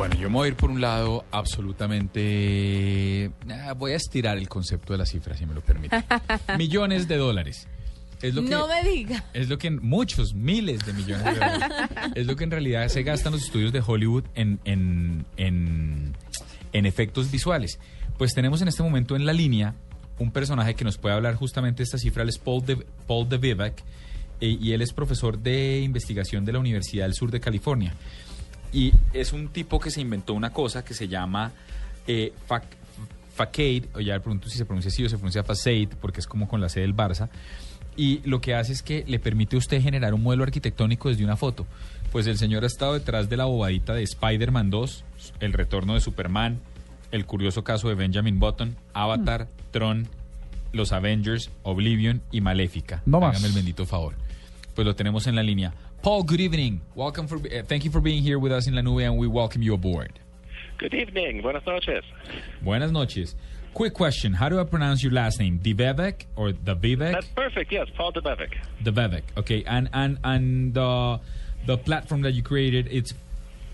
Bueno, yo me voy a ir por un lado absolutamente... ah, voy a estirar el concepto de la cifra, si me lo permite. Millones de dólares. Es lo que, No me diga. Es lo que muchos, miles de millones de dólares. es lo que en realidad se gastan los estudios de Hollywood en, en, en, en efectos visuales. Pues tenemos en este momento en la línea un personaje que nos puede hablar justamente de esta cifra, él es Paul de, Paul de Vivek, eh, y él es profesor de investigación de la Universidad del Sur de California. Y es un tipo que se inventó una cosa que se llama eh, fac- Facade, o ya pronto si se pronuncia así o se pronuncia Facade, porque es como con la C del Barça. Y lo que hace es que le permite a usted generar un modelo arquitectónico desde una foto. Pues el señor ha estado detrás de la bobadita de Spider-Man 2, El retorno de Superman, El curioso caso de Benjamin Button, Avatar, Tron, Los Avengers, Oblivion y Maléfica. No más. Hágame el bendito favor. Pues lo tenemos en la línea. Paul, good evening. Welcome for, eh, thank you for being here with us in La Nube and we welcome you aboard. Good evening. Buenas noches. Buenas noches. Quick question. How do I pronounce your last name? Divevek or the That's perfect. Yes, Paul Debevic. The Okay. And and and the the platform that you created, it's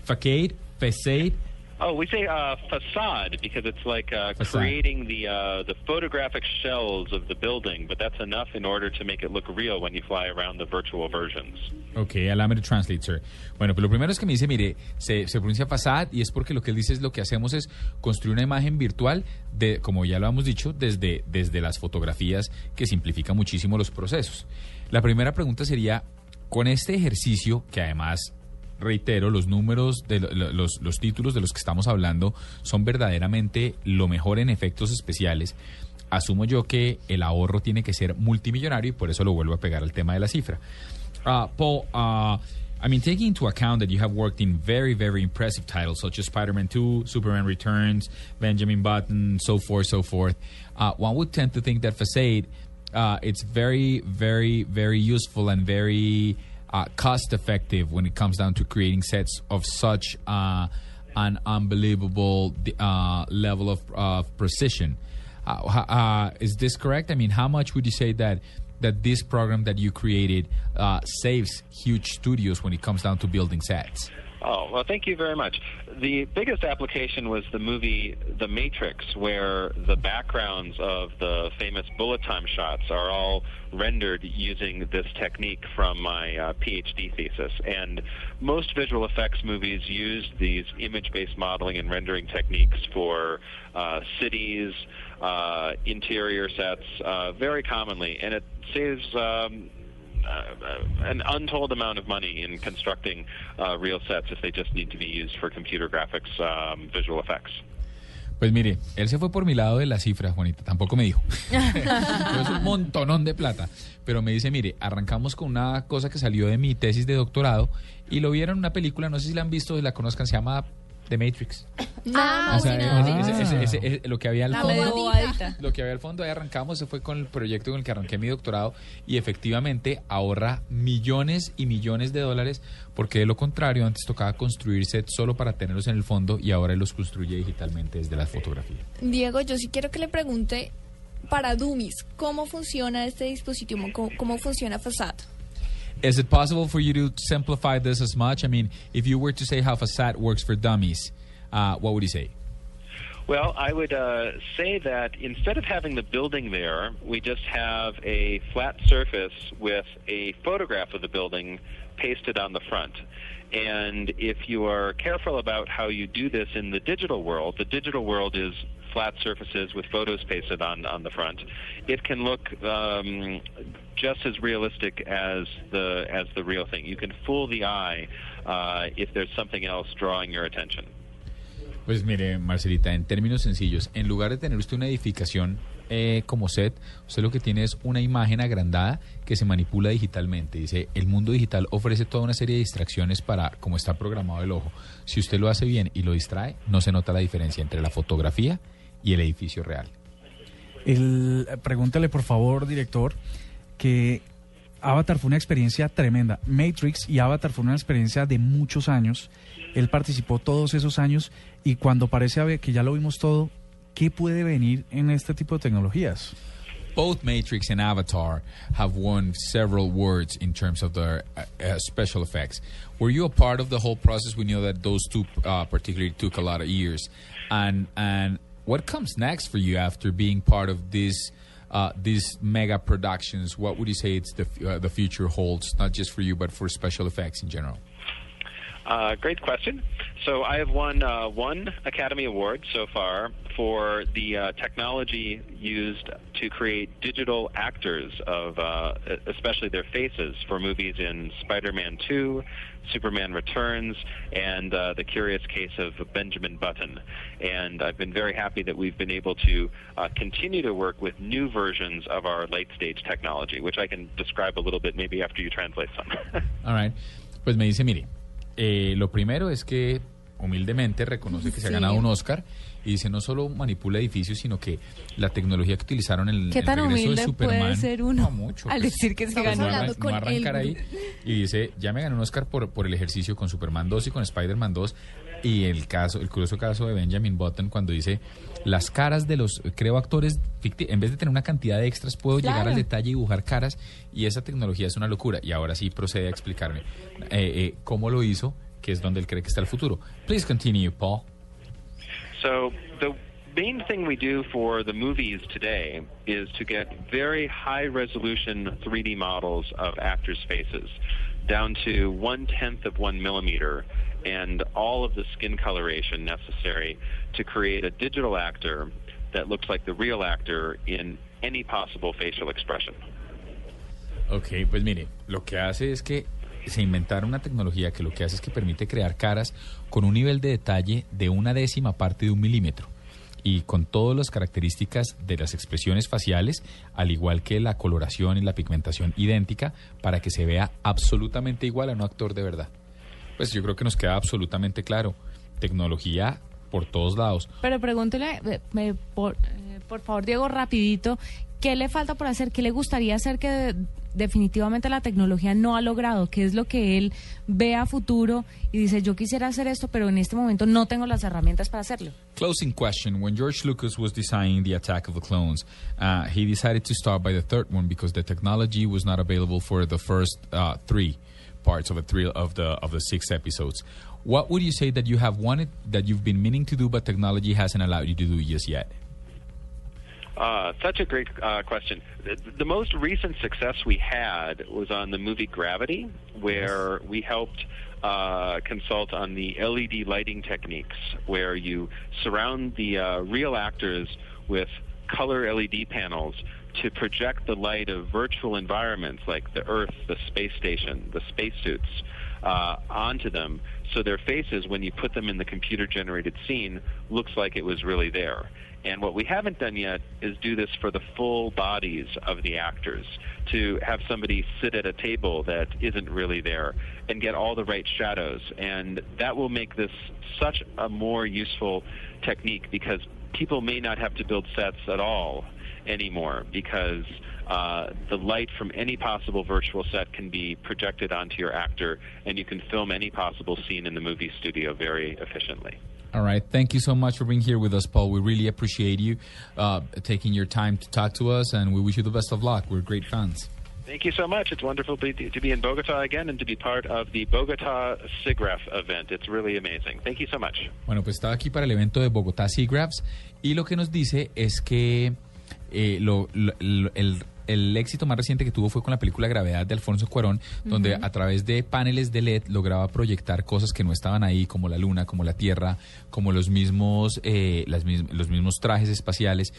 Facade, Facade. Oh, we say uh, facade because it's like uh, creating the uh, the photographic shells of the building, but that's enough in order to make it look real when you fly around the virtual versions. Ok, allow me to translate, sir. Bueno, pues lo primero es que me dice, mire, se, se pronuncia facade y es porque lo que él dice es lo que hacemos es construir una imagen virtual de, como ya lo hemos dicho, desde, desde las fotografías que simplifica muchísimo los procesos. La primera pregunta sería, con este ejercicio, que además reitero, los números, de lo- lo- los, los títulos de los que estamos hablando son verdaderamente lo mejor en efectos especiales. Asumo yo que el ahorro tiene que ser multimillonario y por eso lo vuelvo a pegar al tema de la cifra. Uh, Paul, uh, I mean, taking into account that you have worked in very, very impressive titles such as Spider-Man 2, Superman Returns, Benjamin Button, so forth, so forth, uh, one would tend to think that Facade, it's very, very, very useful and very uh, cost-effective when it comes down to creating sets of such uh, an unbelievable uh, level of, of precision. Uh, uh, is this correct? I mean, how much would you say that that this program that you created uh, saves huge studios when it comes down to building sets? Oh, well, thank you very much. The biggest application was the movie The Matrix, where the backgrounds of the famous bullet time shots are all rendered using this technique from my uh, PhD thesis. And most visual effects movies use these image based modeling and rendering techniques for uh, cities, uh, interior sets, uh, very commonly. And it saves. Um, an untold amount of money in constructing uh, real sets if they just need to be used for computer graphics um, visual effects. Pues mire, él se fue por mi lado de la cifra, Juanita, tampoco me dijo. Es un montonón de plata. Pero me dice, mire, arrancamos con una cosa que salió de mi tesis de doctorado y lo vieron en una película, no sé si la han visto, la conozcan, se llama The Matrix. Nada O más sea, y nada ese- menos. ese- ese- ese- lo que había al fondo. Lo que había al fondo, ahí arrancamos, se fue con el proyecto con el que arranqué mi doctorado y efectivamente ahorra millones y millones de dólares porque de lo contrario antes tocaba construir sets solo para tenerlos en el fondo y ahora él los construye digitalmente desde la fotografía. Diego, yo sí quiero que le pregunte para Dummies, ¿cómo funciona este dispositivo? ¿Cómo, cómo funciona Facade? Is it possible for you to simplify this as much? I mean, if you were to say how Facade works for dummies, uh, what would you say? Well, I would uh, say that instead of having the building there, we just have a flat surface with a photograph of the building pasted on the front. And if you are careful about how you do this in the digital world, the digital world is flat surfaces with photos pasted on, on the front. It can look um, just as realistic as the as the real thing. You can fool the eye uh, if there's something else drawing your attention. Pues mire, Marcelita, en términos sencillos, en lugar de tener usted una edificación eh, como set, usted lo que tiene es una imagen agrandada que se manipula digitalmente. Dice, el mundo digital ofrece toda una serie de distracciones para cómo está programado el ojo. Si usted lo hace bien y lo distrae, no se nota la diferencia entre la fotografía y el edificio real. El, pregúntale, por favor, director, que Avatar fue una experiencia tremenda. Matrix y Avatar fue una experiencia de muchos años. Él participó todos esos años y cuando parece que ya lo vimos todo, ¿qué puede venir en este tipo de tecnologías? Both Matrix and Avatar have won several awards in terms of their uh, uh, special effects. Were you a part of the whole process? We know that those two uh, particularly took a lot of years. And and what comes next for you after being part of this uh, these mega productions, what would you say it's the uh, the future holds, not just for you but for special effects in general? Uh, great question. So I have won uh, one Academy Award so far for the uh, technology used to create digital actors of, uh, especially their faces, for movies in Spider-Man 2, Superman Returns, and uh, The Curious Case of Benjamin Button. And I've been very happy that we've been able to uh, continue to work with new versions of our late-stage technology, which I can describe a little bit maybe after you translate some. All right. Pues me dice, mire, Eh, lo primero es que humildemente reconoce que se ha ganado un Oscar y dice no solo manipula edificios, sino que la tecnología que utilizaron en el, ¿Qué tan regreso humilde de Superman... puede ser uno mucho, al pues, decir que se ganó? no, no arrancar ahí y dice, ya me ganó un Oscar por, por el ejercicio con Superman 2 y con Spider-Man 2 y el caso, el curioso caso de Benjamin Button cuando dice las caras de los, creo actores, en vez de tener una cantidad de extras, puedo llegar al detalle y dibujar caras y esa tecnología es una locura. Y ahora sí procede a explicarme eh, eh, cómo lo hizo que es donde él cree que está el futuro. Please continue, Paul. So the main thing we do for the movies today is to get very high resolution 3D models of actors' faces down to one tenth of one millimeter and all of the skin coloration necessary to create a digital actor that looks like the real actor in any possible facial expression. Ok, pues mire, lo que hace es que se inventaron una tecnología que lo que hace es que permite crear caras con un nivel de detalle de una décima parte de un milímetro y con todas las características de las expresiones faciales, al igual que la coloración y la pigmentación idéntica, para que se vea absolutamente igual a un actor de verdad. Pues yo creo que nos queda absolutamente claro. Tecnología por todos lados. Pero pregúntele, eh, por, eh, por favor, Diego, rapidito, ¿qué le falta por hacer? ¿Qué le gustaría hacer que definitivamente la tecnología no ha logrado? ¿Qué es lo que él ve a futuro y dice, yo quisiera hacer esto, pero en este momento no tengo las herramientas para hacerlo? Closing question. When George Lucas was designing the Attack of the Clones, uh, he decided to start by the third one because the technology was not available for the first uh, three parts of, a three, of, the, of the six episodes. What would you say that you have wanted, that you've been meaning to do, but technology hasn't allowed you to do just yet? Uh, such a great uh, question. The, the, most recent success we had was on the movie Gravity, where we helped uh, consult on the LED lighting techniques, where you surround the uh, real actors with color LED panels to project the light of virtual environments like the Earth, the space station, the spacesuits. Uh, onto them, so their faces, when you put them in the computer-generated scene, looks like it was really there. And what we haven't done yet is do this for the full bodies of the actors, to have somebody sit at a table that isn't really there and get all the right shadows. And that will make this such a more useful technique because people may not have to build sets at all anymore because uh, the light from any possible virtual set can be projected onto your actor and you can film any possible scene in the movie studio very efficiently. All right. Thank you so much for being here with us, Paul. We really appreciate you uh, taking your time to talk to us, and we wish you the best of luck. We're great fans. Thank you so much. It's wonderful to be in Bogota again and to be part of the Bogota SIGGRAPH event. It's really amazing. Thank you so much. Bueno, pues estaba aquí para el evento de Bogotá SIGGRAPHs y lo que nos dice es que eh, lo, lo, el el éxito más reciente que tuvo fue con la película Gravedad de Alfonso Cuarón, donde a través de paneles de LED lograba proyectar cosas que no estaban ahí, como la luna, como la tierra, como los mismos, eh, las, los mismos trajes espaciales.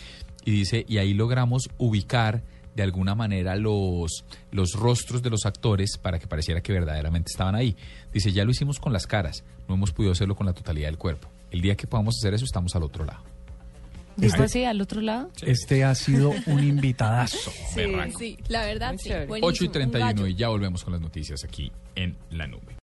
Y dice, y ahí logramos ubicar de alguna manera los, los rostros de los actores para que pareciera que verdaderamente estaban ahí. Dice, ya lo hicimos con las caras, no hemos podido hacerlo con la totalidad del cuerpo. El día que podamos hacer eso, estamos al otro lado. ¿Dijo Este- así al otro lado? Este ha sido un invitadazo. Sí, sí, la verdad, sí. chévere. buenísimo, 8 y un 31 gallo. y ya volvemos con las noticias aquí en la nube.